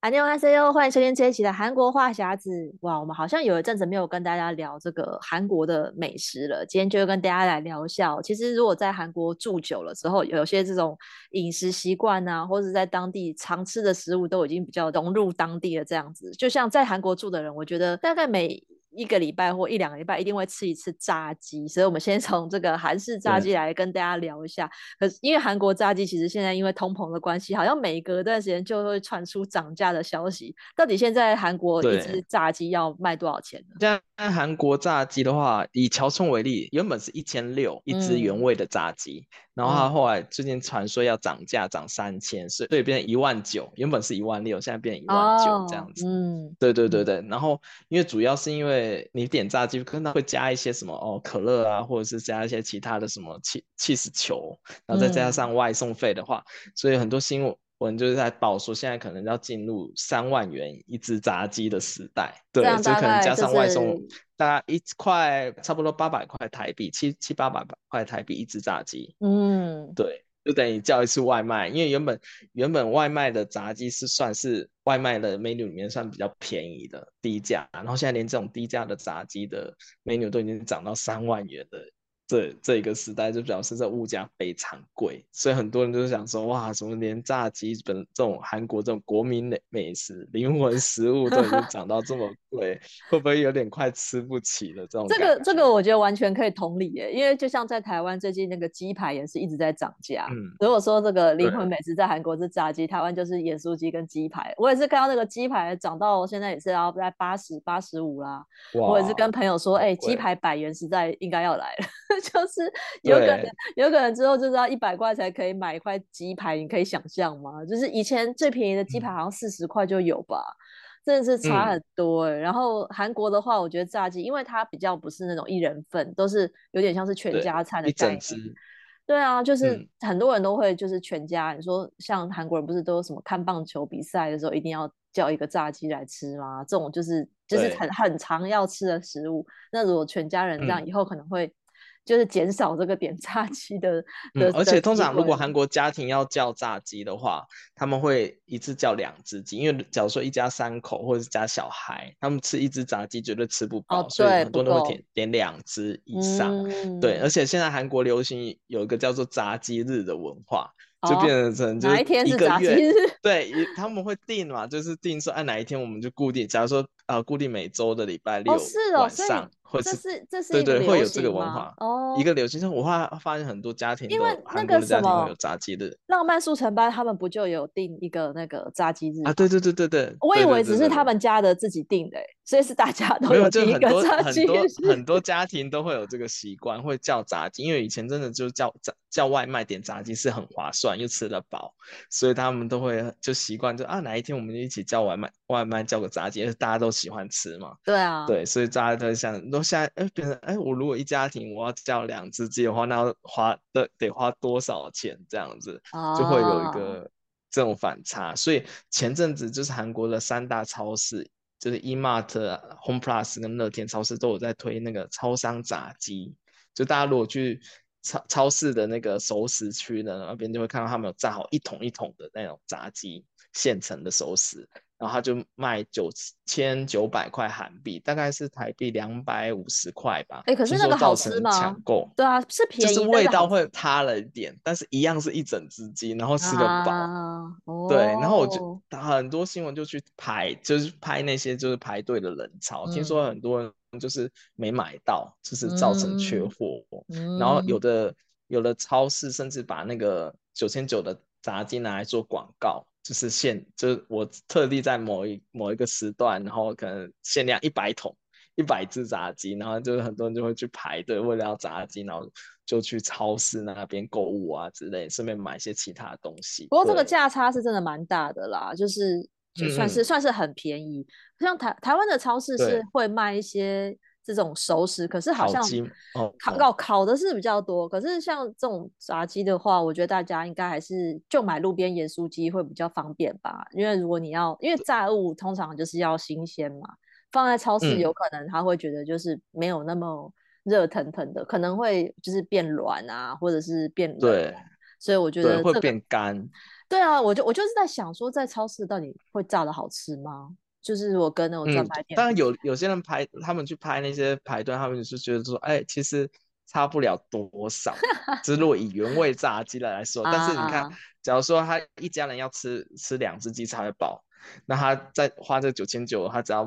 安妞哈塞哟，欢迎收听这一期的韩国话匣子。哇，我们好像有一阵子没有跟大家聊这个韩国的美食了，今天就跟大家来聊一下。其实，如果在韩国住久了之后，有些这种饮食习惯啊，或者在当地常吃的食物，都已经比较融入当地了。这样子，就像在韩国住的人，我觉得大概每一个礼拜或一两个礼拜一定会吃一次炸鸡，所以我们先从这个韩式炸鸡来跟大家聊一下。可是因为韩国炸鸡其实现在因为通膨的关系，好像每隔一段时间就会传出涨价的消息。到底现在韩国一只炸鸡要卖多少钱呢？现在韩国炸鸡的话，以桥村为例，原本是一千六一只原味的炸鸡。嗯然后他后来最近传说要涨价，涨三千，所以变成一万九，原本是一万六，现在变成一万九这样子。嗯，对对对对。然后因为主要是因为你点炸鸡，可能会加一些什么哦可乐啊，或者是加一些其他的什么气气死球，然后再加上外送费的话，嗯、所以很多新闻。我们就是在报说，现在可能要进入三万元一只炸鸡的时代，对，就可能加上外送，大概一块差不多八百块台币，七七八百块台币一只炸鸡，嗯，对，就等于叫一次外卖，因为原本原本外卖的炸鸡是算是外卖的 menu 里面算比较便宜的低价，然后现在连这种低价的炸鸡的 menu 都已经涨到三万元的。这这一个时代就表示这物价非常贵，所以很多人就是想说，哇，什么连炸鸡本这种韩国这种国民美美食、灵魂食物都已经涨到这么 贵，会不会有点快吃不起了？这种这个这个我觉得完全可以同理耶，因为就像在台湾最近那个鸡排也是一直在涨价。嗯，如果说这个灵魂美食在韩国是炸鸡，台湾就是盐酥鸡跟鸡排。我也是看到那个鸡排涨到现在也是要在八十八十五啦。哇我也是跟朋友说，哎、欸，鸡排百元实在应该要来了。就是有可能，有可能之后就是要一百块才可以买一块鸡排，你可以想象吗？就是以前最便宜的鸡排好像四十块就有吧，嗯、真的是差很多哎、欸。嗯、然后韩国的话，我觉得炸鸡，因为它比较不是那种一人份，都是有点像是全家餐的概念。对啊，就是很多人都会就是全家。嗯、你说像韩国人不是都有什么看棒球比赛的时候一定要叫一个炸鸡来吃吗？这种就是就是很很常要吃的食物。那如果全家人这样，以后可能会。就是减少这个点炸鸡的，而且通常如果韩国家庭要叫炸鸡的话，他们会一次叫两只鸡，因为假如说一家三口或者是加小孩，他们吃一只炸鸡绝对吃不饱，哦、所以很多人都会点点两只以上。嗯、对，而且现在韩国流行有一个叫做炸鸡日的文化。就变成就一个月？对，他们会定嘛，就是定说，哎，哪一天我们就固定。假如说，呃，固定每周的礼拜六晚上，哦哦、或者是这是这是对对，会有这个文化哦，一个流行。我发发现很多家庭，因为那个什么有炸鸡日。浪漫速成班他们不就有定一个那个炸鸡日啊？对对对对对，我以为只是他们家的自己定的，所以是大家都有一个炸鸡日。很多很多家庭都会有这个习惯，会叫炸鸡，因为以前真的就叫炸。叫外卖点炸鸡是很划算，又吃得饱，所以他们都会就习惯就啊，哪一天我们就一起叫外卖，外卖叫个炸鸡，大家都喜欢吃嘛。对啊，对，所以大家都想，都现在哎变成哎，我如果一家庭我要叫两只鸡的话，那要花得得花多少钱？这样子就会有一个这种反差。所以前阵子就是韩国的三大超市，就是 E-Mart、Home Plus 跟乐天超市都有在推那个超商炸鸡，就大家如果去。超超市的那个熟食区呢那边就会看到他们有炸好一桶一桶的那种炸鸡，现成的熟食，然后他就卖九千九百块韩币，大概是台币两百五十块吧。哎、欸，可是那个好吃吗？抢购。对啊，是便宜，就是味道会差了一点，但是一样是一整只鸡，然后吃得饱。啊、对，然后我就很多新闻就去排，就是拍那些就是排队的人潮，嗯、听说很多人。就是没买到，就是造成缺货。嗯、然后有的有的超市甚至把那个九千九的炸鸡拿来做广告，就是限，就是我特地在某一某一个时段，然后可能限量一百桶，一百只炸鸡，然后就是很多人就会去排队，为了要炸鸡，然后就去超市那边购物啊之类，顺便买一些其他的东西。不过这个价差是真的蛮大的啦，就是。就算是、嗯、算是很便宜，像台台湾的超市是会卖一些这种熟食，可是好像烤烤烤的是比较多。可是像这种炸鸡的话，我觉得大家应该还是就买路边盐酥鸡会比较方便吧。因为如果你要，因为炸物通常就是要新鲜嘛，放在超市有可能他会觉得就是没有那么热腾腾的，嗯、可能会就是变软啊，或者是变冷。对，所以我觉得、这个、会变干。对啊，我就我就是在想说，在超市到底会炸的好吃吗？就是我跟那种专卖店，当然有有些人排，他们去拍那些排队，他们就是觉得说，哎，其实差不了多少。就是如果以原味炸鸡来来说，但是你看，假如说他一家人要吃吃两只鸡才会饱，那他再花这九千九，他只要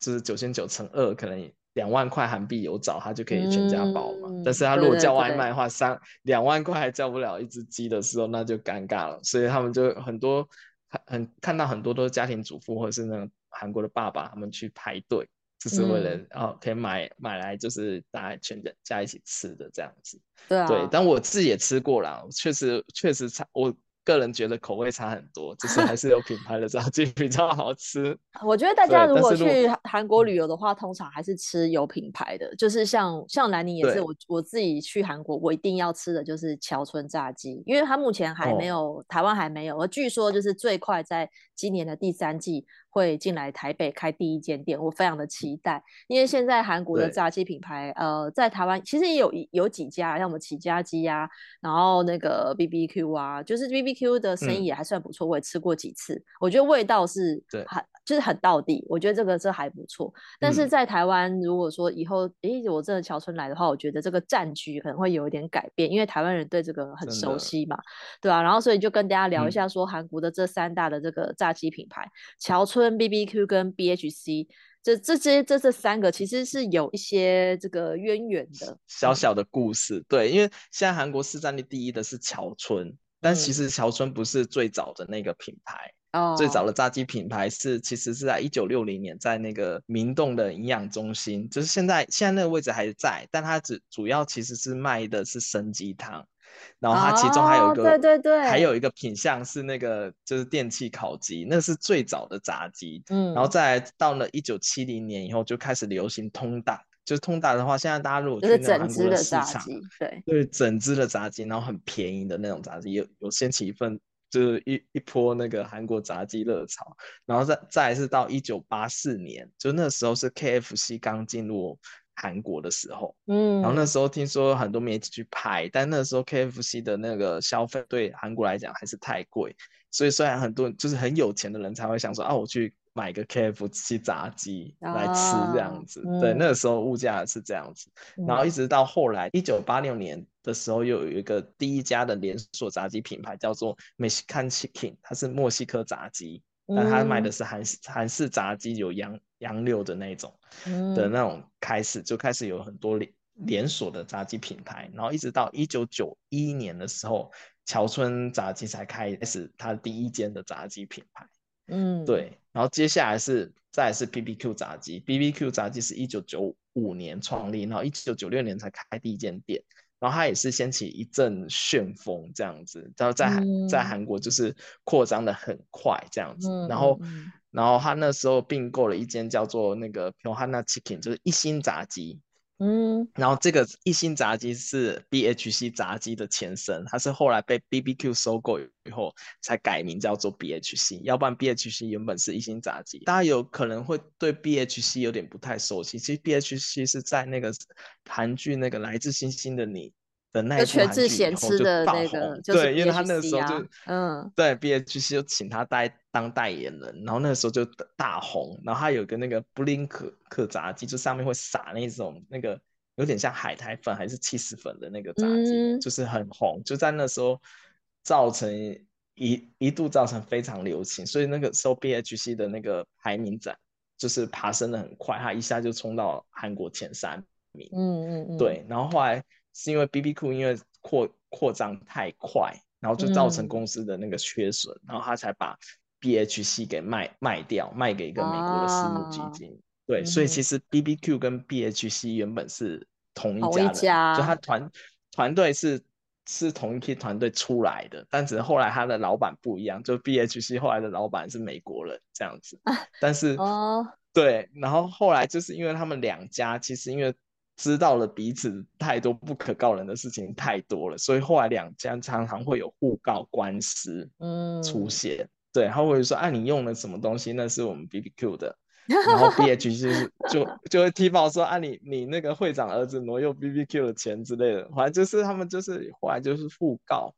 就是九千九乘二，可能两万块韩币有找，他就可以全家饱嘛。嗯、但是他如果叫外卖的话，三两万块还叫不了一只鸡的时候，那就尴尬了。所以他们就很多很很看到很多都是家庭主妇或者是那种。韩国的爸爸他们去排队，就是为了、嗯、哦可以买买来就是大家全家一起吃的这样子。对啊，对，但我自己也吃过了，确实确实差我。个人觉得口味差很多，就是还是有品牌的炸鸡比较好吃。我觉得大家如果去韩国旅游的话，通常还是吃有品牌的，就是像像兰妮也是，我我自己去韩国，我一定要吃的就是桥村炸鸡，因为它目前还没有、哦、台湾还没有，而据说就是最快在今年的第三季会进来台北开第一间店，我非常的期待，因为现在韩国的炸鸡品牌，呃，在台湾其实也有有几家，像我们起家鸡啊，然后那个 BBQ 啊，就是 BB。Q 的生意也还算不错，嗯，我也吃过几次，我觉得味道是很就是很到底，我觉得这个这还不错。但是在台湾，如果说以后诶我真的乔村来的话，我觉得这个战局可能会有一点改变，因为台湾人对这个很熟悉嘛，对吧，啊？然后所以就跟大家聊一下，说韩国的这三大的这个炸鸡品牌，桥、嗯、村、BBQ 跟 BHC。这这些这这三个其实是有一些这个渊源的小小的故事，对，因为现在韩国市占率第一的是乔村。但其实乔村不是最早的那个品牌，哦、最早的炸鸡品牌是其实是在一九六零年，在那个明洞的营养中心，就是现在现在那个位置还在，但它只主要其实是卖的是生鸡汤，然后它其中还有一个、哦、对对对，还有一个品相是那个就是电器烤鸡，那是最早的炸鸡，嗯，然后再到了一九七零年以后就开始流行通大。就是通达的话，现在大家如果去那韩国的市场，对。对，整只的炸鸡，然后很便宜的那种炸鸡，有有掀起一份就是一一波那个韩国炸鸡热潮，然后再再来是到一九八四年，就那时候是 KFC 刚进入韩国的时候，嗯，然后那时候听说很多媒体去拍，但那时候 KFC 的那个消费对韩国来讲还是太贵，所以虽然很多就是很有钱的人才会想说啊，我去。买个 KFC 炸鸡来吃这样子，啊、对、嗯，那个时候物价是这样子，嗯、然后一直到后来一九八六年的时候，又有一个第一家的连锁炸鸡品牌叫做 Mexican Chicken，它是墨西哥炸鸡，但他卖的是韩式韩式炸鸡，有羊羊柳的那种、嗯、的那种开始就开始有很多连连锁的炸鸡品牌，然后一直到一九九一年的时候，桥村炸鸡才开始它第一间的炸鸡品牌。嗯，对，然后接下来是再来是 BBQ 炸鸡，BBQ 炸鸡是一九九五年创立，然后一九九六年才开第一间店，然后它也是掀起一阵旋风这样子，然后在韩、嗯、在韩国就是扩张的很快这样子，嗯、然后、嗯、然后他那时候并购了一间叫做那个 p i o h a n a Chicken，就是一心炸鸡。嗯，然后这个一心炸鸡是 BHC 炸鸡的前身，它是后来被 BBQ 收购以后才改名叫做 BHC，要不然 BHC 原本是一心炸鸡。大家有可能会对 BHC 有点不太熟悉，其实 BHC 是在那个韩剧那个来自星星的你的那一部韩剧以后就爆红，对，因为他那个时候就嗯，对 BHC 就请他代。当代言人，然后那个时候就大红，然后他有个那个布林可可炸鸡，就上面会撒那种那个有点像海苔粉还是起司粉的那个炸鸡，嗯，就是很红，就在那时候造成一一度造成非常流行，所以那个时候 BHC 的那个排名展就是爬升的很快，他一下就冲到韩国前三名。嗯嗯嗯，对，然后后来是因为 BBQ 因为扩扩张太快，然后就造成公司的那个缺损，嗯，然后他才把。BHC 给卖卖掉，卖给一个美国的私募基金。啊、对、嗯，所以其实 BBQ 跟 BHC 原本是同一家的，家就他团团队是是同一批团队出来的，但只是后来他的老板不一样，就 BHC 后来的老板是美国人这样子。啊、但是哦，对，然后后来就是因为他们两家其实因为知道了彼此太多不可告人的事情太多了，所以后来两家常常会有互告官司嗯出现。嗯对，他会说：“啊，你用了什么东西？那是我们 BBQ 的。然后 B H 就是就就会踢爆说啊你你那个会长儿子挪用 B B Q 的钱之类的，反正就是他们就是后来就是互告，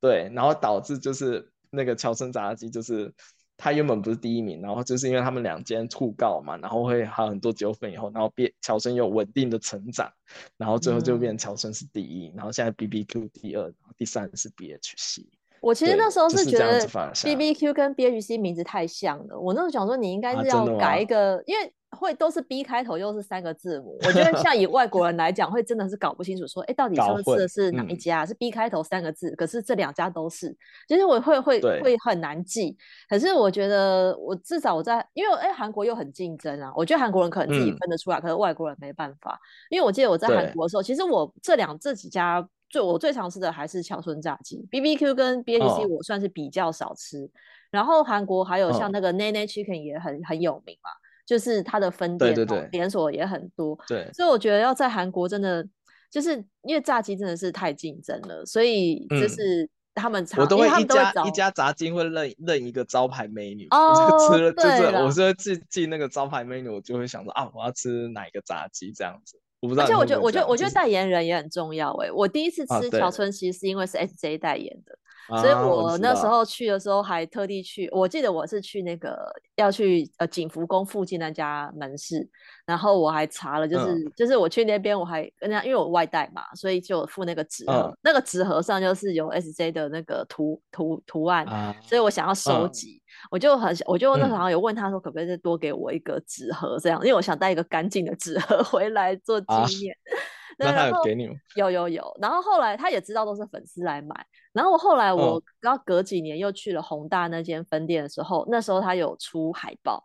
对，然后导致就是那个乔村炸鸡就是。他原本不是第一名，然后就是因为他们两间互告嘛，然后会还有很多纠纷以后，然后变乔生有稳定的成长，然后最后就变乔生是第一，嗯、然后现在 BBQ 第二，第三是 BHC。我其实那时候是觉得 BBQ 跟 BHC 名字太像了，我那时候想说你应该是要改一个，啊、因为。会都是 B 开头，又是三个字母。我觉得像以外国人来讲，会真的是搞不清楚，说，哎，到底上次吃的是哪一家？嗯、是 B 开头三个字，可是这两家都是，其实我会会会很难记。可是我觉得，我至少我在，因为哎，韩国又很竞争啊。我觉得韩国人可能自己分得出来，嗯、可是外国人没办法。因为我记得我在韩国的时候，其实我这两这几家最我最常吃的还是乔村炸鸡，BBQ 跟 BHC 我算是比较少吃。哦、然后韩国还有像那个 Nene Chicken 也很很有名嘛。就是它的分店，对对对，连锁也很多，对，所以我觉得要在韩国真的，就是因为炸鸡真的是太竞争了，所以就是他们常，我都会一家会一家炸鸡会认认一个招牌 menu，哦，吃了就是我是会记记那个招牌 menu，我就会想说啊，我要吃哪一个炸鸡这样子，我不知道。而且我觉得，我觉得，我觉得代言人也很重要哎，我第一次吃桥。村其实是因为是 SJ 代言的。所以我那时候去的时候还特地去，我记得我是去那个要去呃景福宫附近那家门市，然后我还查了，就是、嗯、就是我去那边我还跟人家，因为我外带嘛，所以就附那个纸盒，嗯、那个纸盒上就是有 SJ 的那个图图图案，嗯、所以我想要收集，嗯、我就很我就那时候有问他说可不可以再多给我一个纸盒这样，因为我想带一个干净的纸盒 回来做纪念。啊 那他有给你吗？有有有，然后后来他也知道都是粉丝来买，然后我后来我刚隔几年又去了宏大那间分店的时候，那时候他有出海报，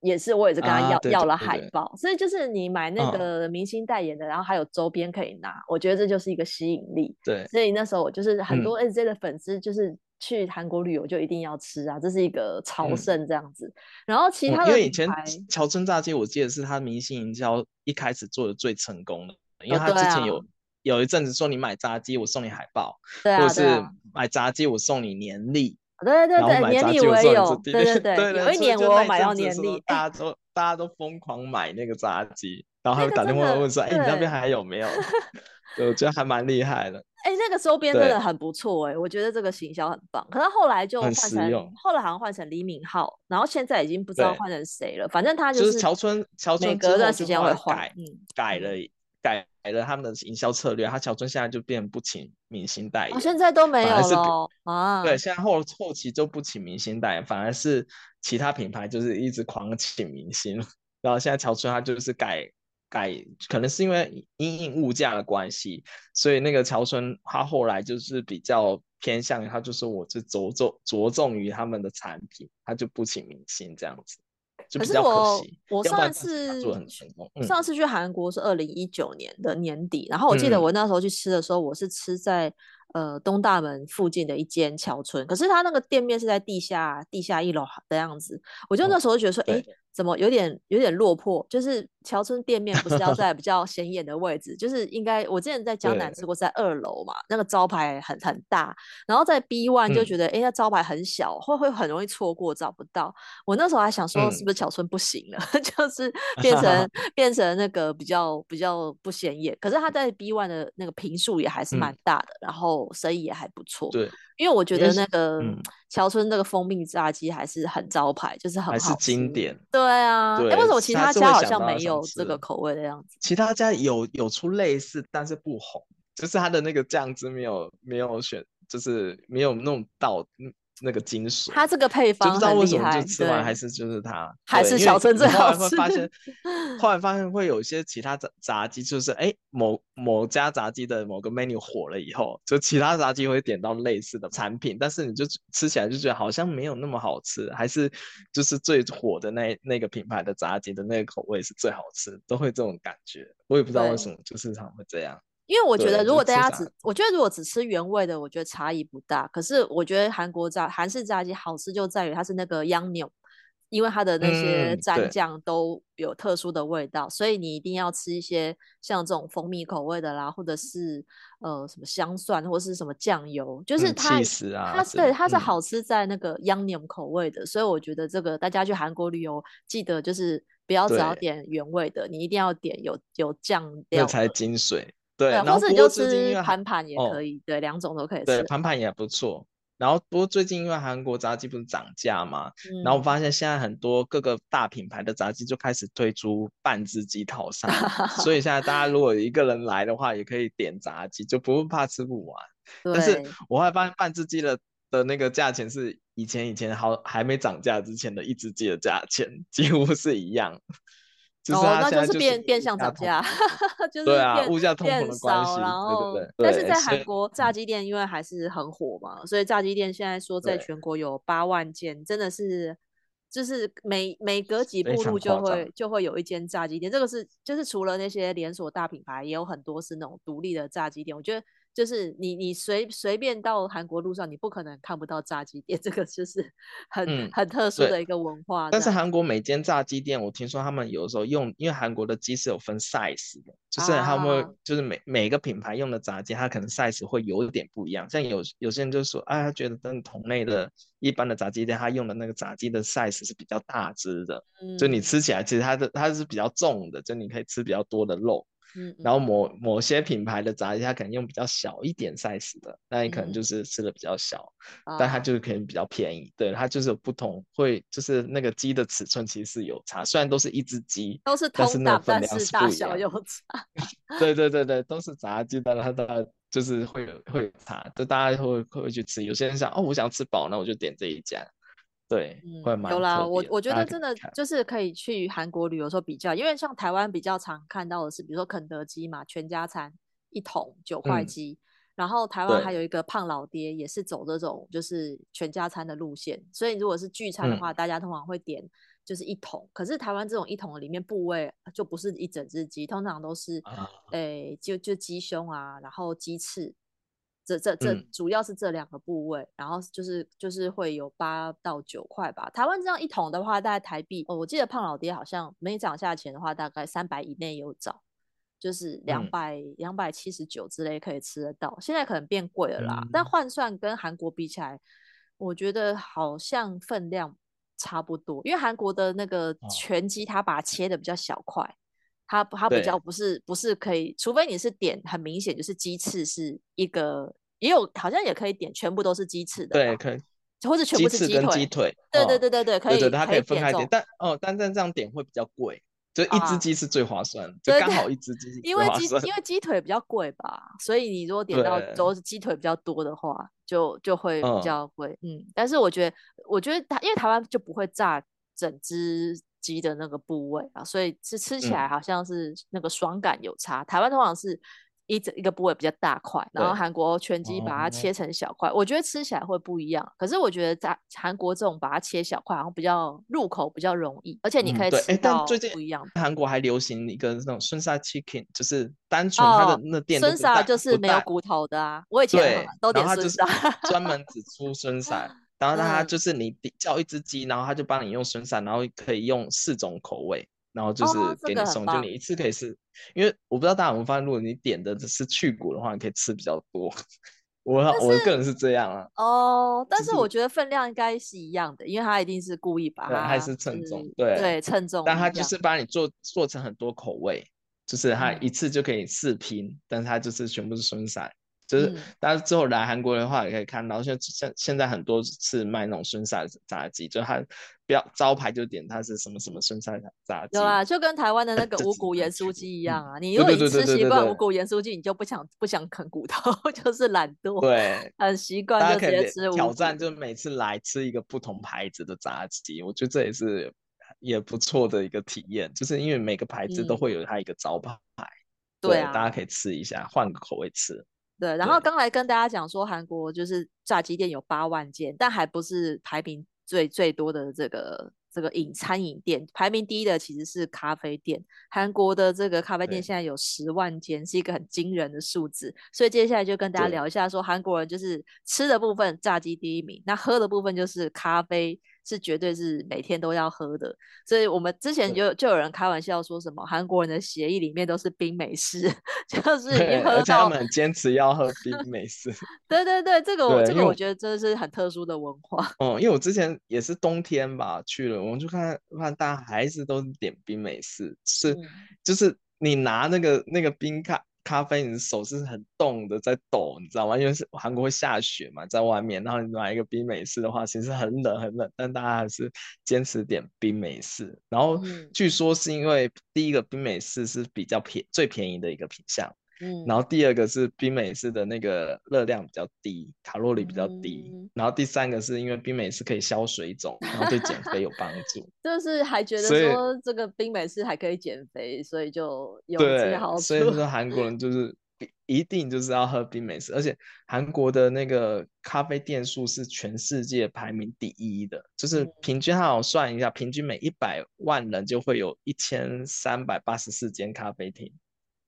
也是我也是跟他要、啊、要了海报，所以就是你买那个明星代言的，然后还有周边可以拿，我觉得这就是一个吸引力。对，所以那时候我就是很多 SJ 的粉丝，就是去韩国旅游就一定要吃啊，这是一个朝圣这样子。然后其他的，因为以前乔村炸鸡，我记得是他明星营销一开始做的最成功的。因为他之前有、有一阵子说，你买炸鸡我送你海报，对啊、或者是买炸鸡我送你年历，对对对，年历我也有，对对对，对 有一年我买到年历，大家都大家都疯狂买那个炸鸡，然后还会打电话问说，哎，你那边还有没有？对，我觉得还蛮厉害的。哎，那个周边真的很不错哎，我觉得这个行销很棒。可是后来就换成，后来好像换成李敏镐，然后现在已经不知道换成谁了。反正他就是桥村，桥村隔段时间会换，嗯，改了。改了他们的营销策略，他乔村现在就变不请明星代言，哦、现在都没有了啊。对，现在后后期就不请明星代言，反而是其他品牌就是一直狂请明星。然后现在乔村他就是改改，可能是因为因应物价的关系，所以那个乔村他后来就是比较偏向于他就是我就着重着重于他们的产品，他就不请明星这样子。可，可是我我上次上次去韩国是二零一九年的年底，然后我记得我那时候去吃的时候，我是吃在呃东大门附近的一间桥村，可是他那个店面是在地下地下一楼的样子，我就那时候觉得说，哎、嗯。怎么有点有点落魄？就是桥村店面不是要在 比较显眼的位置，就是应该我之前在江南吃过，在二楼嘛，那个招牌很很大，然后在 B one 就觉得，哎、嗯，那招牌很小，会会很容易错过，找不到。我那时候还想说，是不是桥村不行了，嗯、就是 变成变成那个比较比较不显眼。可是他在 B one 的那个平数也还是蛮大的，嗯、然后生意也还不错。对。因为我觉得那个桥村那个蜂蜜炸鸡还是很招牌，就是很好，还是经典。对啊，哎，为什么其他家好像没有这个口味的样子？其他家有有出类似，但是不红，就是它的那个酱汁没有没有选，就是没有弄到。那个金属，它这个配方就不知道为什么就吃完还是就是它，还是小陈最好吃。后来会发现，后来发现会有一些其他炸炸鸡，就是哎某某家炸鸡的某个 menu 火了以后，就其他炸鸡会点到类似的产品，但是你就吃起来就觉得好像没有那么好吃，还是就是最火的那那个品牌的炸鸡的那个口味是最好吃，都会这种感觉。我也不知道为什么，就是常会这样。因为我觉得，如果大家只，我觉得如果只吃原味的，我觉得差异不大。可是我觉得韩国炸韩式炸鸡好吃就在于它是那个央牛因为它的那些蘸酱都有特殊的味道，嗯、所以你一定要吃一些像这种蜂蜜口味的啦，或者是呃什么香蒜或是什么酱油，就是它、嗯、啊，它对它是好吃在那个 Yangnyum 口味的，嗯、所以我觉得这个大家去韩国旅游记得就是不要只要点原味的，你一定要点有有酱料，这才精髓。对，对或者你就吃盘盘也可以，对，两种都可以吃。对，盘盘也不错。然后不过最近因为韩国炸鸡不是涨价嘛，嗯、然后我发现现在很多各个大品牌的炸鸡就开始推出半只鸡套餐，所以现在大家如果一个人来的话，也可以点炸鸡，就不用怕吃不完。对但是我还发现半只鸡的的那个价钱是以前以前好还没涨价之前的一只鸡的价钱几乎是一样。哦，那就是变变相涨价，就是对啊，物价通膨的关系。然后，对对对，但是在韩国炸鸡店因为还是很火嘛，所以炸鸡店现在说在全国有八万间，真的是就是每每隔几步路就会就会有一间炸鸡店。这个是就是除了那些连锁大品牌，也有很多是那种独立的炸鸡店。我觉得。就是你，你随随便到韩国路上，你不可能看不到炸鸡店，这个就是很、嗯、很特殊的一个文化。但是韩国每间炸鸡店，我听说他们有的时候用，因为韩国的鸡是有分 size 的，就是他们、啊、就是每每个品牌用的炸鸡，它可能 size 会有一点不一样。像有有些人就说，哎，他觉得跟同类的一般的炸鸡店，他用的那个炸鸡的 size 是比较大只的，嗯、就你吃起来其实它的它是比较重的，就你可以吃比较多的肉。嗯，然后某某些品牌的炸鸡，它可能用比较小一点 size 的，那你可能就是吃的比较小，嗯、但它就是可能比较便宜。啊、对，它就是有不同，会就是那个鸡的尺寸其实是有差，虽然都是一只鸡，都是同档，但是，但是大小有差。对对对对，都是炸鸡，但它的就是会有会有差，就大家会会去吃。有些人想哦，我想吃饱，那我就点这一家。对，嗯，有啦，我我觉得真的就。是可以去韩国旅游时候比较，因为像台湾比较常看到的是，比如说肯德基嘛，全家餐一桶九块鸡，嗯、然后台湾还有一个胖老爹，也是走这种就是全家餐的路线，所以如果是聚餐的话，嗯、大家通常会点就是一桶，可是台湾这种一桶里面部位就不是一整只鸡，通常都是，诶、啊。欸，就就鸡胸啊，然后鸡翅。这这这主要是这两个部位，嗯、然后就是就是会有八到九块吧。台湾这样一桶的话，大概台币哦，我记得胖老爹好像没涨价钱的话，大概三百以内有找，就是两百两百七十九之类可以吃得到。现在可能变贵了啦，嗯、但换算跟韩国比起来，我觉得好像分量差不多，因为韩国的那个全鸡，它把它切的比较小块。它它比较不是不是可以，除非你是点很明显就是鸡翅是一个，也有好像也可以点全部都是鸡翅的，对，可以，或者全部是鸡腿，鸡。腿，对对对对对，可以，它可以分开点，但哦，但但这样点会比较贵，就一只鸡是最划算，就刚好一只鸡，因为鸡因为鸡腿比较贵吧，所以你如果点到都是鸡腿比较多的话，就就会比较贵，嗯，但是我觉得我觉得它因为台湾就不会炸整只。鸡的那个部位啊，所以是吃起来好像是那个爽感有差。台湾通常是，一整一个部位比较大块，然后韩国全鸡把它切成小块，我觉得吃起来会不一样。可是我觉得在韩国这种把它切小块，然后比较入口比较容易，而且你可以吃到不一样。韩国还流行一个那种生沙 chicken，就是单纯它的那店。生沙就是没有骨头的啊，我以前都点生沙，专门只出生沙。然后他就是你叫一只鸡然后他就帮你用笋散然后可以用四种口味然后就是给你送就你一次可以吃。因为我不知道大家有没有发现如果你点的是去骨的话你可以吃比较多。我我个人是这样啊哦但是我觉得分量应该是一样的因为它一定是故意把它还是称重对对称。重但它就是。帮你做做成很多口味就是它一次就可以四拼但是它就是全部是笋散就是大家之后来韩国的话也可以看到像像现在很多次卖那种生晒炸鸡就它不要招牌就点它是什么什么生晒炸鸡对啊就跟台湾的那个无骨盐酥鸡一样啊你因为吃习惯无骨盐酥鸡你就不想不想啃骨头 就是懒惰对很习惯就可以挑战就每次来吃一个不同牌子的炸鸡我觉得这也是也不错的一个体验就是因为每个牌子都会有它一个招牌。对大家可以吃一下换个口味吃。对，然后刚才跟大家讲说，韩国就是炸鸡店有八万间，但还不是排名最最多的这个这个饮餐饮店，排名第一的其实是咖啡店。韩国的这个咖啡店现在有十万间，是一个很惊人的数字。所以接下来就跟大家聊一下，说韩国人就是吃的部分炸鸡第一名，那喝的部分就是咖啡是绝对是每天都要喝的。所以我们之前就就有人开玩笑说什么韩国人的协议里面都是冰美式，就是一喝到，而且他们很坚持要喝 冰美式。对对对，这个我这个我觉得真的是很特殊的文化。嗯，因为我之前也是冬天吧去了，我们就看看大家还是都是点冰美式，是、嗯、就是你拿那个那个冰咖。咖啡，你的手是很冻的，在抖，你知道吗？因为是韩国会下雪嘛，在外面，然后你买一个冰美式的话，其实很冷很冷，但大家还是坚持点冰美式。然后据说是因为第一个冰美式是比较便最便宜的一个品项。嗯，然后第二个是冰美式的那个热量比较低，卡路里比较低。嗯、然后第三个是因为冰美式可以消水肿，然后对减肥有帮助。就是还觉得说这个冰美式还可以减肥，所以就有这些好处。所以说韩国人就是一定就是要喝冰美式，而且韩国的那个咖啡店数是全世界排名第一的，就是平均，他好算一下，平均每一百万人就会有一千三百八十四间咖啡厅。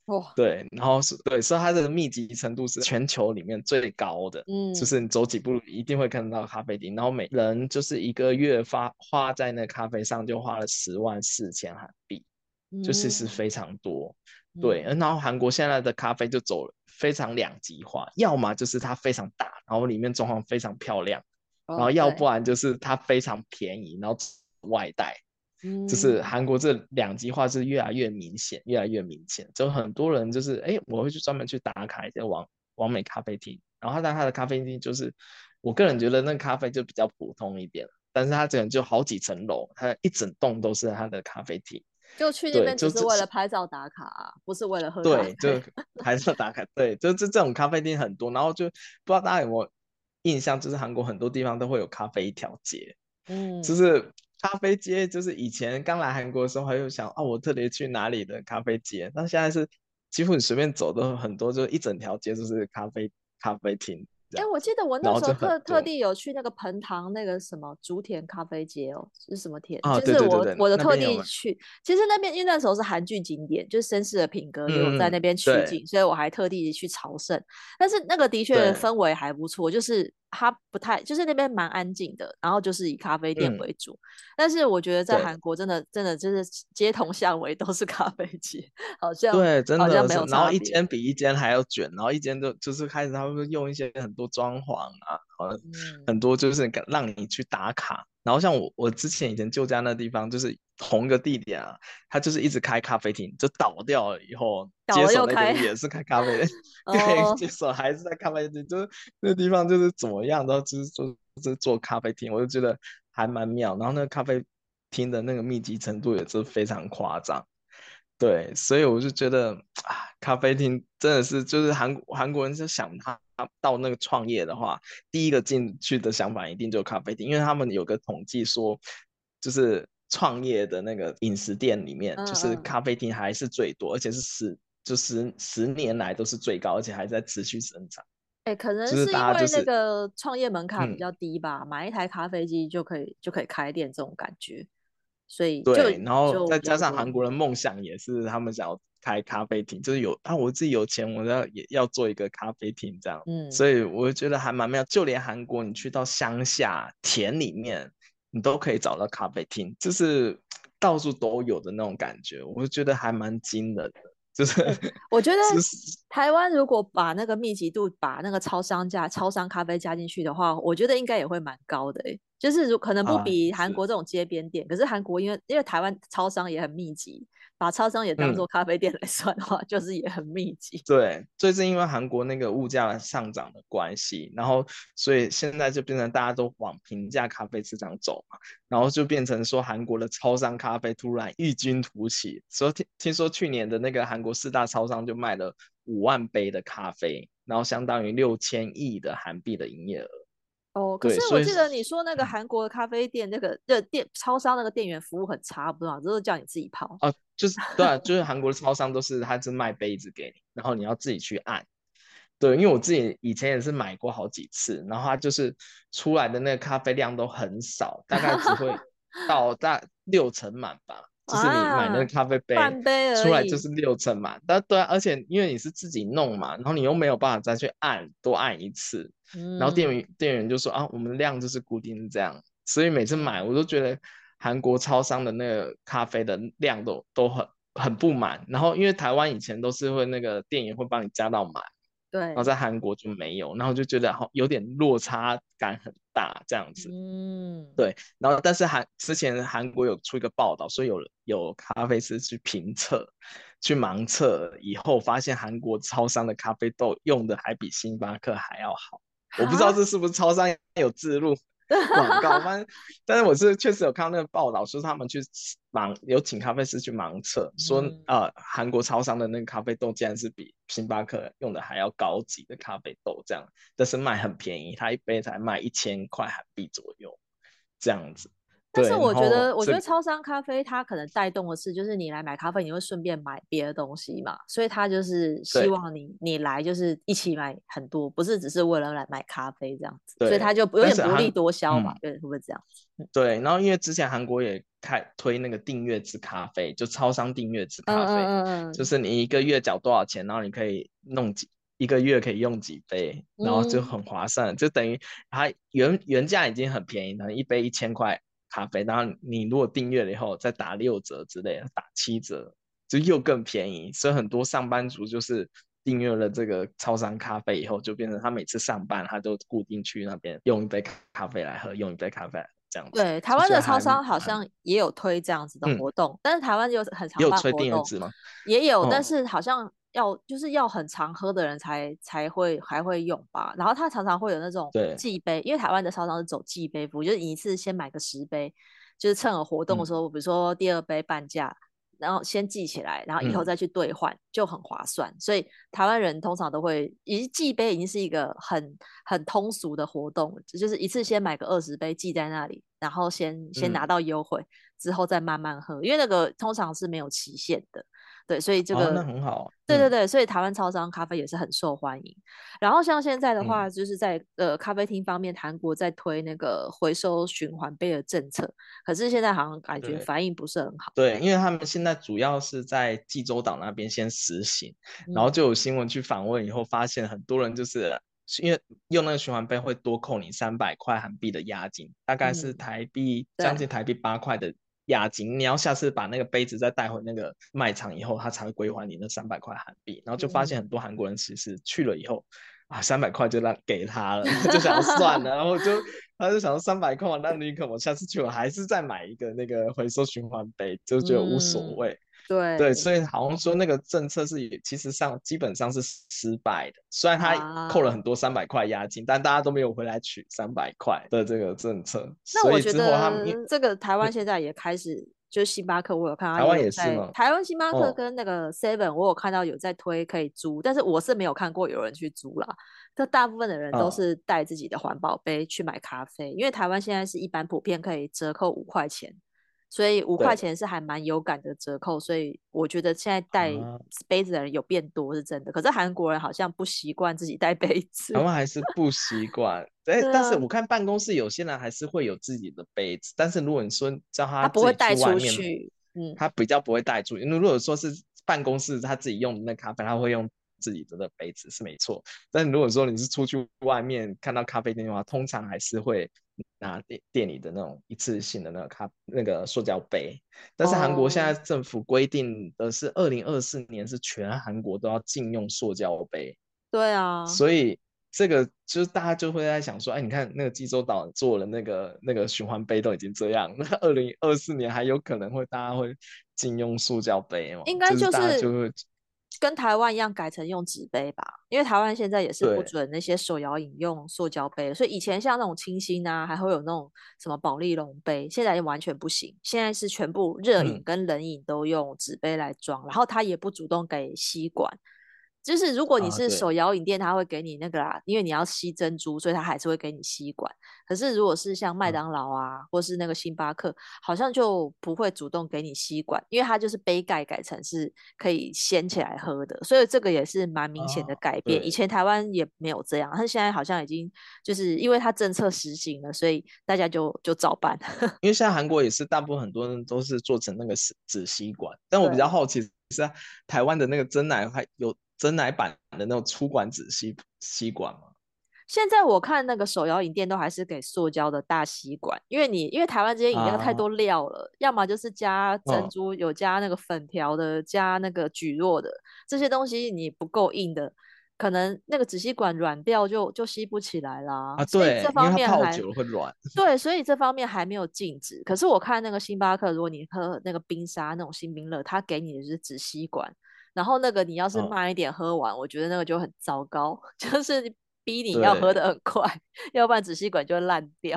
哦，对，然后是对，所以它这个密集程度是全球里面最高的，嗯，就是你走几步一定会看到咖啡厅，然后每人就是一个月发花在那咖啡上就花了十万四千韩币，嗯，就其实非常多，对，然后韩国现在的咖啡就走非常两极化，要么就是它非常大，然后里面装潢非常漂亮，然后要不然就是它非常便宜，然后外带。就是韩国这两极化是越来越明显，越来越明显。就很多人就是，哎、欸，我会去专门去打卡一些王王美咖啡厅，然后但他的咖啡厅就是，我个人觉得那咖啡就比较普通一点，但是他这种就好几层楼，他一整栋都是他的咖啡厅。就去那边就是为了拍照打卡，啊，不是为了喝。对，就拍照打卡。对，就这这种咖啡厅很多，然后就不知道大家有没有印象，就是韩国很多地方都会有咖啡一条街，嗯，就是。咖啡街就是以前刚来韩国的时候，还有想啊，我特别去哪里的咖啡街。但现在是几乎你随便走都很多，就一整条街都是咖啡咖啡厅。哎、欸，我记得我那时候特特地有去那个彭塘那个什么竹田咖啡街哦，是什么田？哦、就是我我的特地去。其实那边因为那时候是韩剧景点，就是绅士的品格也有在那边取景，所以我还特地去朝圣。但是那个的确氛围还不错，就是。它不太，就是那边蛮安静的，然后就是以咖啡店为主。嗯、但是我觉得在韩国真的真的就是街头巷尾都是咖啡街，好像对，真的好像没有。然后一间比一间还要卷，然后一间就就是开始他们会用一些很多装潢啊，好像很多就是让你去打卡。嗯、然后像我我之前以前旧家那地方就是。同一个地点啊，他就是一直开咖啡厅，就倒掉了以后，接手那边也是开咖啡店，对，接手还是在咖啡厅，就是那地方就是怎么样都就是做就是做咖啡厅，我就觉得还蛮妙。然后那个咖啡厅的那个密集程度也是非常夸张，对，所以我就觉得啊，咖啡厅真的是就是韩韩国人是想他到那个创业的话，第一个进去的想法一定就是咖啡厅，因为他们有个统计说，就是。创业的那个饮食店里面，就是咖啡厅还是最多，嗯嗯，而且是十就十十年来都是最高，而且还在持续增长。哎、欸，可能是因为那个创业门槛比较低吧，嗯、买一台咖啡机就可以就可以开店这种感觉，所以对，然后再加上韩国人梦想也是他们想要开咖啡厅，就是有啊，我自己有钱，我要也要做一个咖啡厅这样，嗯，所以我觉得还蛮妙。就连韩国，你去到乡下田里面。你都可以找到咖啡厅，就是 到处都有的那种感觉，我就觉得还蛮惊人的。就是我觉得 台湾如果把那个密集度，把那个超商加超商咖啡加进去的话，我觉得应该也会蛮高的。哎，就是如可能不比韩国这种街边店，啊、可是韩国因为因为台湾超商也很密集。把超商也当做咖啡店来算的话，嗯、就是也很密集。对，最近因为韩国那个物价上涨的关系，然后所以现在就变成大家都往平价咖啡市场走嘛，然后就变成说韩国的超商咖啡突然异军突起。所以听听说去年的那个韩国四大超商就卖了五万杯的咖啡，然后相当于六千亿的韩币的营业额。哦，可是我记得你说那个韩国的咖啡店那个的店超商那个店员服务很差，不知道，就是叫你自己泡。啊，就是对啊，就是韩国的超商都是他是卖杯子给你，然后你要自己去按。对，因为我自己以前也是买过好几次，然后他就是出来的那个咖啡量都很少，大概只会 到大六成满吧。就是你买那个咖啡杯，半杯出来就是六成嘛。但对啊，而且因为你是自己弄嘛，然后你又没有办法再去按多按一次，嗯、然后店员店员就说啊，我们量就是固定这样，所以每次买我都觉得韩国超商的那个咖啡的量都都很很不满。然后因为台湾以前都是会那个店员会帮你加到满。对，然后在韩国就没有，然后就觉得好有点落差感很大这样子。嗯，对，然后但是韩之前韩国有出一个报道，说有有咖啡师去评测，去盲测以后发现韩国超商的咖啡豆用的还比星巴克还要好。我不知道这是不是超商有自入。广告，但但是我是确实有看到那个报道，说他们去盲有请咖啡师去盲测，说呃韩国超商的那个咖啡豆竟然是比星巴克用的还要高级的咖啡豆，这样，但是卖很便宜，它一杯才卖一千块韩币左右，这样子。但是我觉得，我觉得超商咖啡它可能带动的是，就是你来买咖啡，你会顺便买别的东西嘛，所以它就是希望你你来就是一起买很多，不是只是为了来买咖啡这样子，所以它就有点薄利多销嘛，对，会不会这样子？对，然后因为之前韩国也开推那个订阅制咖啡，就超商订阅制咖啡，嗯嗯，就是你一个月缴多少钱，然后你可以弄几一个月可以用几杯，然后就很划算，就等于它原原价已经很便宜，可能一杯一千块。咖啡，然后你如果订阅了以后再打六折之类的，打七折就又更便宜。所以很多上班族就是订阅了这个超商咖啡以后，就变成他每次上班他都固定去那边用一杯咖啡来喝，用一杯咖啡这样子。对，台湾的超商好像也有推这样子的活动，嗯、但是台湾有很常办活动。也有推订阅制吗？也有，嗯、但是好像。要就是要很常喝的人才才会还会用吧，然后他常常会有那种寄杯，因为台湾的超商是走寄杯服务，就是一次先买个十杯，就是趁有活动的时候，嗯、比如说第二杯半价，然后先寄起来，然后以后再去兑换、嗯、就很划算。所以台湾人通常都会，已经寄杯已经是一个很很通俗的活动，就是一次先买个二十杯寄在那里，然后先先拿到优惠、嗯，之后再慢慢喝，因为那个通常是没有期限的。对，所以这个、哦、那很好。对对对，所以台湾超商咖啡也是很受欢迎。然后像现在的话，就是在、嗯、呃咖啡厅方面，韩国在推那个回收循环杯的政策，可是现在好像感觉反应不是很好。对，对因为他们现在主要是在济州岛那边先实行，然后就有新闻去访问以后，发现很多人就是因为用那个循环杯会多扣你三百块韩币的押金，大概是台币、嗯、将近台币八块的。押金，你要下次把那个杯子再带回那个卖场以后，他才会归还你那三百块韩币。然后就发现很多韩国人其实去了以后，嗯、啊，三百块就让给他了，就想算了，然后就他就想说三百块，那你可我下次去我还是再买一个那个回收循环杯，就觉得无所谓。嗯对对，所以好像说那个政策是其实上基本上是失败的，虽然他扣了很多三百块押金，啊，但大家都没有回来取三百块的这个政策。那我觉得这个台湾现在也开始，就是星巴克我有看到，台湾也是吗？台湾星巴克跟那个 Seven 我有看到有在推可以租，哦，但是我是没有看过有人去租啦。这大部分的人都是带自己的环保杯去买咖啡，哦，因为台湾现在是一般普遍可以折扣五块钱。所以五块钱是还蛮有感的折扣，所以我觉得现在带杯子的人有变多是真的。可是韩国人好像不习惯自己带杯子，他们还是不习惯。哎，但是我看办公室有些人还是会有自己的杯子，但是如果你说叫他他不会带出去，嗯，他比较不会带出去。如果说是办公室他自己用的那咖啡，他会用自己的那杯子是没错。但如果说你是出去外面看到咖啡店的话，通常还是会。拿店店里的那种一次性的那个咖那个塑胶杯，但是韩国现在政府规定的是二零二四年是全韩国都要禁用塑胶杯。对啊，所以这个就是大家就会在想说，哎，你看那个济州岛做了那个那个循环杯都已经这样，那二零二四年还有可能会大家会禁用塑胶杯吗？应该就是，就是就会。跟台湾一样改成用纸杯吧，因为台湾现在也是不准那些手摇饮用塑胶杯，所以以前像那种清新啊，还会有那种什么保利龙杯，现在也完全不行。现在是全部热饮跟冷饮都用纸杯来装，嗯，然后它也不主动给吸管。就是如果你是手摇饮店，他会给你那个啦，因为你要吸珍珠，所以他还是会给你吸管。可是如果是像麦当劳啊，或是那个星巴克，好像就不会主动给你吸管，因为它就是杯盖改成是可以掀起来喝的，所以这个也是蛮明显的改变。以前台湾也没有这样，但现在好像已经就是因为它政策实行了，所以大家就就照办。因为 现在韩国也是大部分很多人都是做成那个纸纸吸管，但我比较好奇是啊台湾的那个真奶还有。珍奶版的那种粗管子吸吸管吗？现在我看那个手摇饮店都还是给塑胶的大吸管，因为你因为台湾这些饮料太多料了，啊、要么就是加珍珠，哦、有加那个粉条的，加那个蒟蒻的这些东西，你不够硬的，可能那个纸吸管软掉就就吸不起来啦。啊，对，这方面还泡久了会软。对，所以这方面还没有禁止。可是我看那个星巴克，如果你喝那个冰沙那种星冰乐，他给你的是纸吸管，然后那个你要是慢一点喝完，哦、我觉得那个就很糟糕，就是。逼你要喝的很快，要不然纸吸管就会烂掉。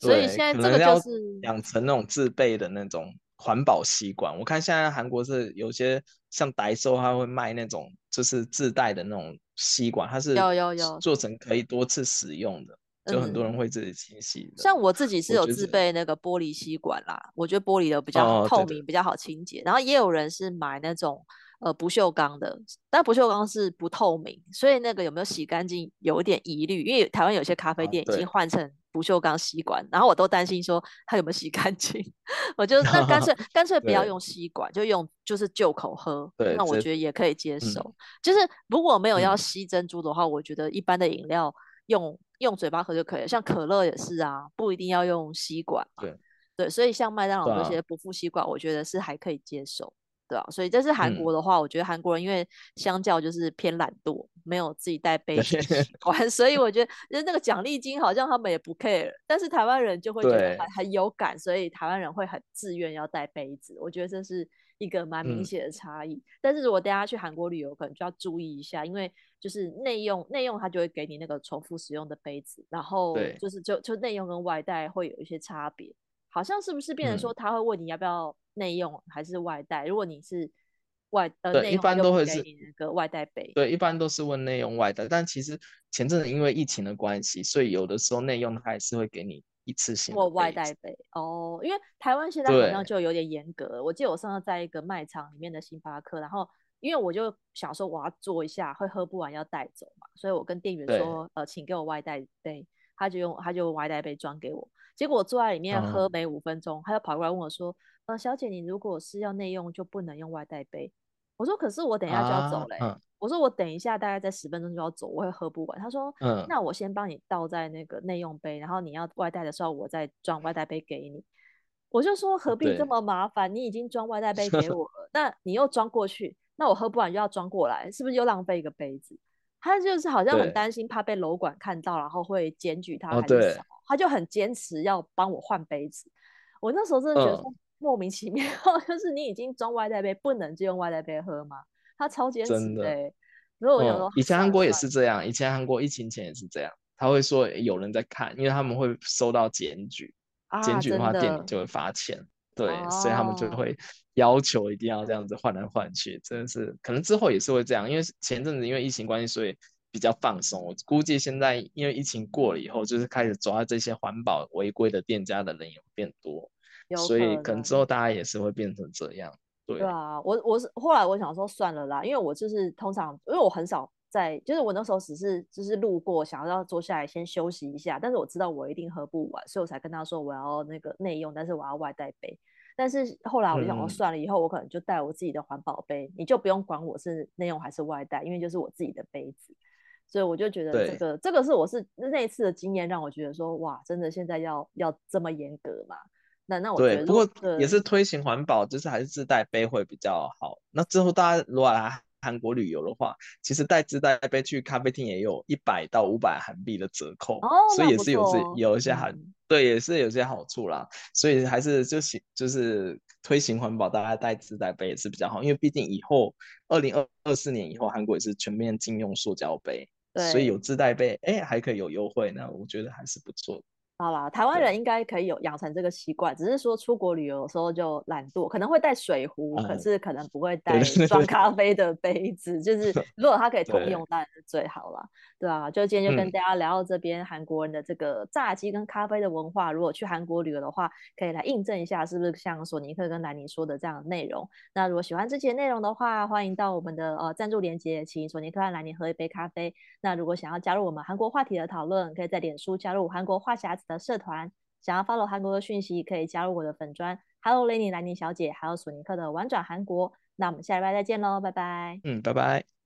对 所以现在这个就是养成那种自备的那种环保吸管。我看现在韩国是有些像 Daiso，他会卖那种就是自带的那种吸管，它是有有有做成可以多次使用的，就很多人会自己清洗。像我自己是有自备那个玻璃吸管啦，我觉得玻璃的比较透明，哦、对对比较好清洁。然后也有人是买那种。呃，不锈钢的，但不锈钢是不透明，所以那个有没有洗干净有一点疑虑。因为台湾有些咖啡店已经换成不锈钢吸管，哦、然后我都担心说它有没有洗干净。我就那干脆 干脆不要用吸管，就用就是就口喝。对那我觉得也可以接受。嗯、就是如果没有要吸珍珠的话，嗯、我觉得一般的饮料用用嘴巴喝就可以了。像可乐也是啊，不一定要用吸管。对对，所以像麦当劳这些不附吸管，我觉得是还可以接受。对啊，所以这是韩国的话，嗯、我觉得韩国人因为相较就是偏懒惰，没有自己带 杯子习惯，所以我觉得就是那个奖励金好像他们也不 care，但是台湾人就会觉得很很有感，所以台湾人会很自愿要带杯子。我觉得这是一个蛮明显的差异。嗯、但是如果大家去韩国旅游，可能就要注意一下，因为就是内用内用，它就会给你那个重复使用的杯子，然后就是就就内用跟外带会有一些差别。好像是不是变成说他会问你要不要内用还是外带？嗯、如果你是外呃内用，一般都会是那个外带杯。对，一般都是问内用外带。但其实前阵子因为疫情的关系，所以有的时候内用它还是会给你一次性或外带杯哦。因为台湾现在好像就有点严格。对我记得我上次在一个卖场里面的星巴克，然后因为我就想说我要坐一下，会喝不完要带走嘛，所以我跟店员说呃，请给我外带杯，他就用他就外带杯装给我。结果我坐在里面喝没五分钟，嗯、他就跑过来问我说：“呃，小姐，你如果是要内用，就不能用外带杯。”我说：“可是我等一下就要走嘞。啊嗯”我说：“我等一下大概在十分钟就要走，我会喝不完。”他说：“嗯，那我先帮你倒在那个内用杯，然后你要外带的时候，我再装外带杯给你。”我就说：“何必这么麻烦？你已经装外带杯给 我了，那你又装过去，那我喝不完又要装过来，是不是又浪费一个杯子？”他就是好像很担心，怕被楼管看到，然后会检举他还是什么，哦、他就很坚持要帮我换杯子。我那时候真的觉得莫名其妙，嗯、就是你已经装外带杯，不能就用外带杯喝吗？他超坚持的。真的。如果有时候以前韩国也是这样，以前韩国疫情前也是这样，他会说有人在看，因为他们会收到检举，啊、检举的话店里就会罚钱。对，哦、所以他们就会要求一定要这样子换来换去，真的是可能之后也是会这样，因为前阵子因为疫情关系，所以比较放松。我估计现在因为疫情过了以后，就是开始抓这些环保违规的店家的人也会变多，所以可能之后大家也是会变成这样。对，对啊，我我是后来我想说算了啦，因为我就是通常因为我很少在，就是我那时候只是就是路过，想要坐下来先休息一下，但是我知道我一定喝不完，所以我才跟他说我要那个内用，但是我要外带杯。但是后来我就想说算了，以后我可能就带我自己的环保杯，嗯、你就不用管我是内用还是外带，因为就是我自己的杯子，所以我就觉得这个这个是我是那一次的经验，让我觉得说哇，真的现在要要这么严格嘛？那那我觉得对，不过也是推行环保，就是还是自带杯会比较好。那之后大家如果来韩国旅游的话，其实带自带杯去咖啡厅也有一百到五百韩币的折扣，哦、所以也是有是有一些韩。嗯对，也是有些好处啦，所以还是就行，就是推行环保，大家带自带杯也是比较好，因为毕竟以后二零二二四年以后，韩国也是全面禁用塑胶杯，对所以有自带杯，哎，还可以有优惠，呢我觉得还是不错。好啦，台湾人应该可以有养成这个习惯，只是说出国旅游的时候就懒惰，可能会带水壶，嗯、可是可能不会带装咖啡的杯子。就是 如果它可以通用，当然是最好了。对啊，就今天就跟大家聊到这边，韩、嗯、国人的这个炸鸡跟咖啡的文化，如果去韩国旅游的话，可以来印证一下是不是像索尼克跟兰尼说的这样的内容。那如果喜欢这期内容的话，欢迎到我们的呃赞助连接，请索尼克和兰尼喝一杯咖啡。那如果想要加入我们韩国话题的讨论，可以在脸书加入韩国话匣子的社团，想要 follow 韩国的讯息，可以加入我的粉砖，Hello Lenny 兰妮小姐，还有索尼克的玩转韩国。那我们下礼拜再见喽，拜拜。嗯，拜拜。